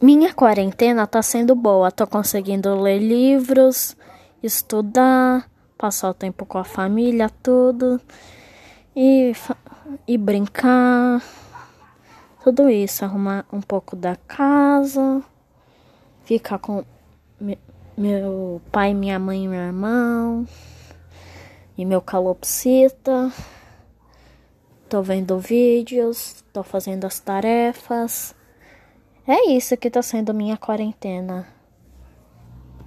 Minha quarentena tá sendo boa. Tô conseguindo ler livros, estudar, passar o tempo com a família, tudo. E, e brincar. Tudo isso. Arrumar um pouco da casa. Ficar com meu pai, minha mãe e meu irmão. E meu calopsita. Tô vendo vídeos. Tô fazendo as tarefas. É isso que tá sendo minha quarentena.